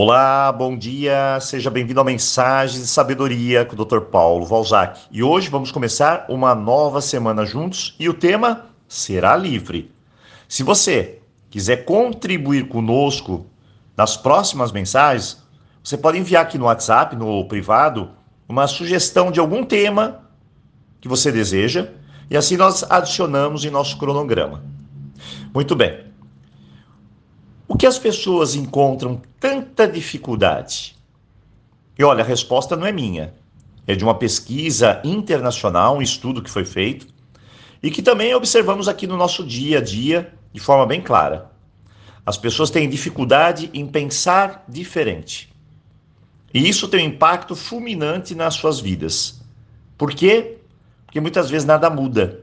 Olá, bom dia, seja bem-vindo a Mensagens de Sabedoria com o Dr. Paulo Valzac. E hoje vamos começar uma nova semana juntos e o tema será livre. Se você quiser contribuir conosco nas próximas mensagens, você pode enviar aqui no WhatsApp, no privado, uma sugestão de algum tema que você deseja e assim nós adicionamos em nosso cronograma. Muito bem. O que as pessoas encontram tanta dificuldade? E olha, a resposta não é minha. É de uma pesquisa internacional, um estudo que foi feito e que também observamos aqui no nosso dia a dia de forma bem clara. As pessoas têm dificuldade em pensar diferente. E isso tem um impacto fulminante nas suas vidas. Por quê? Porque muitas vezes nada muda.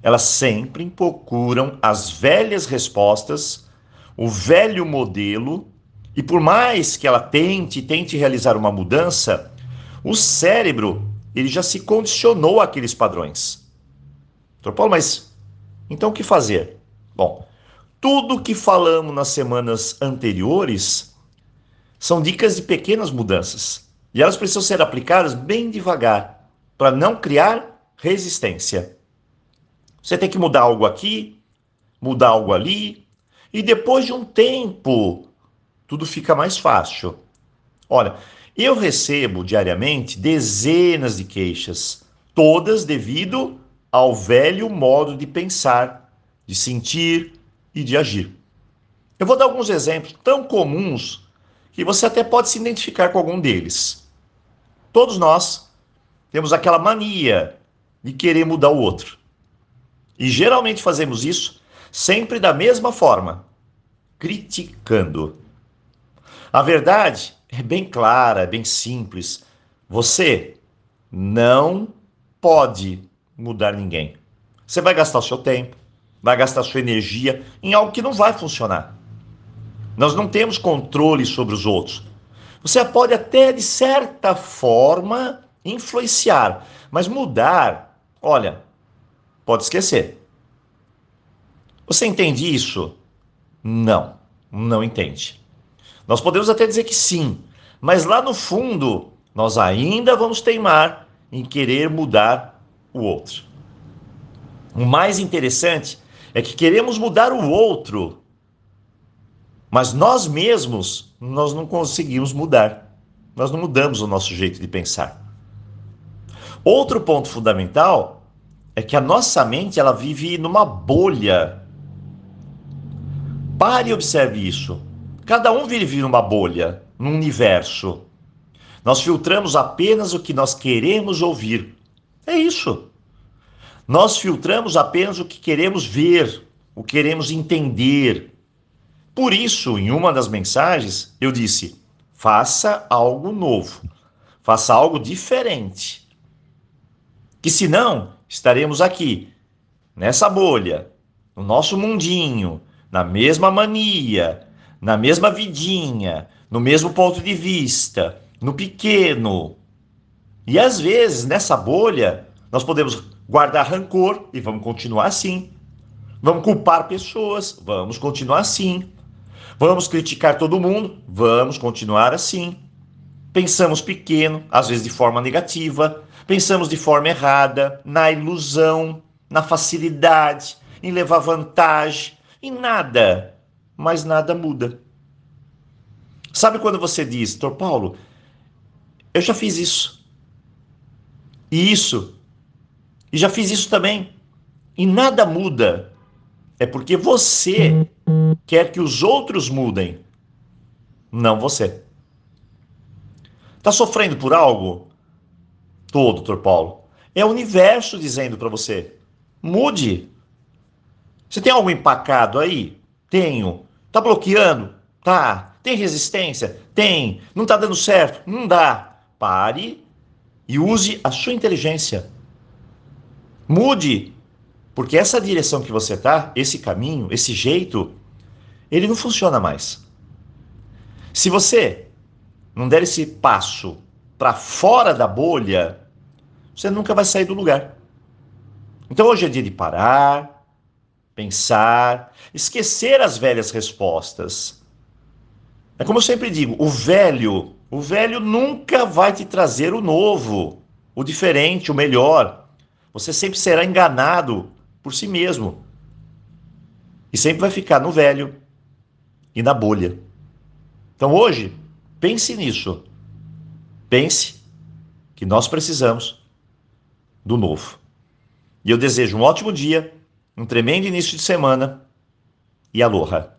Elas sempre procuram as velhas respostas o velho modelo, e por mais que ela tente, tente realizar uma mudança, o cérebro ele já se condicionou àqueles padrões. Doutor Paulo, mas então o que fazer? Bom, tudo que falamos nas semanas anteriores são dicas de pequenas mudanças. E elas precisam ser aplicadas bem devagar, para não criar resistência. Você tem que mudar algo aqui, mudar algo ali, e depois de um tempo, tudo fica mais fácil. Olha, eu recebo diariamente dezenas de queixas, todas devido ao velho modo de pensar, de sentir e de agir. Eu vou dar alguns exemplos tão comuns que você até pode se identificar com algum deles. Todos nós temos aquela mania de querer mudar o outro. E geralmente fazemos isso sempre da mesma forma, criticando. A verdade é bem clara, é bem simples. Você não pode mudar ninguém. Você vai gastar o seu tempo, vai gastar sua energia em algo que não vai funcionar. Nós não temos controle sobre os outros. Você pode até, de certa forma, influenciar, mas mudar, olha, pode esquecer. Você entende isso? Não, não entende. Nós podemos até dizer que sim, mas lá no fundo, nós ainda vamos teimar em querer mudar o outro. O mais interessante é que queremos mudar o outro, mas nós mesmos nós não conseguimos mudar. Nós não mudamos o nosso jeito de pensar. Outro ponto fundamental é que a nossa mente ela vive numa bolha. Pare e observe isso. Cada um vive numa bolha, num universo. Nós filtramos apenas o que nós queremos ouvir. É isso. Nós filtramos apenas o que queremos ver, o que queremos entender. Por isso, em uma das mensagens, eu disse: faça algo novo, faça algo diferente que senão estaremos aqui, nessa bolha, no nosso mundinho, na mesma mania, na mesma vidinha, no mesmo ponto de vista, no pequeno. E às vezes, nessa bolha, nós podemos guardar rancor e vamos continuar assim. Vamos culpar pessoas, vamos continuar assim. Vamos criticar todo mundo, vamos continuar assim. Pensamos pequeno, às vezes de forma negativa, Pensamos de forma errada, na ilusão, na facilidade, em levar vantagem, em nada, mas nada muda. Sabe quando você diz, Doutor Paulo, eu já fiz isso, e isso, e já fiz isso também, e nada muda? É porque você quer que os outros mudem, não você. Está sofrendo por algo? Tô, doutor Paulo. É o universo dizendo para você: mude. Você tem algo empacado aí? Tenho. Tá bloqueando? Tá. Tem resistência? Tem. Não tá dando certo? Não dá. Pare e use a sua inteligência. Mude. Porque essa direção que você tá, esse caminho, esse jeito, ele não funciona mais. Se você não der esse passo para fora da bolha, você nunca vai sair do lugar. Então hoje é dia de parar, pensar, esquecer as velhas respostas. É como eu sempre digo, o velho, o velho nunca vai te trazer o novo, o diferente, o melhor. Você sempre será enganado por si mesmo. E sempre vai ficar no velho e na bolha. Então hoje, pense nisso. Pense que nós precisamos do novo. E eu desejo um ótimo dia, um tremendo início de semana e aloha!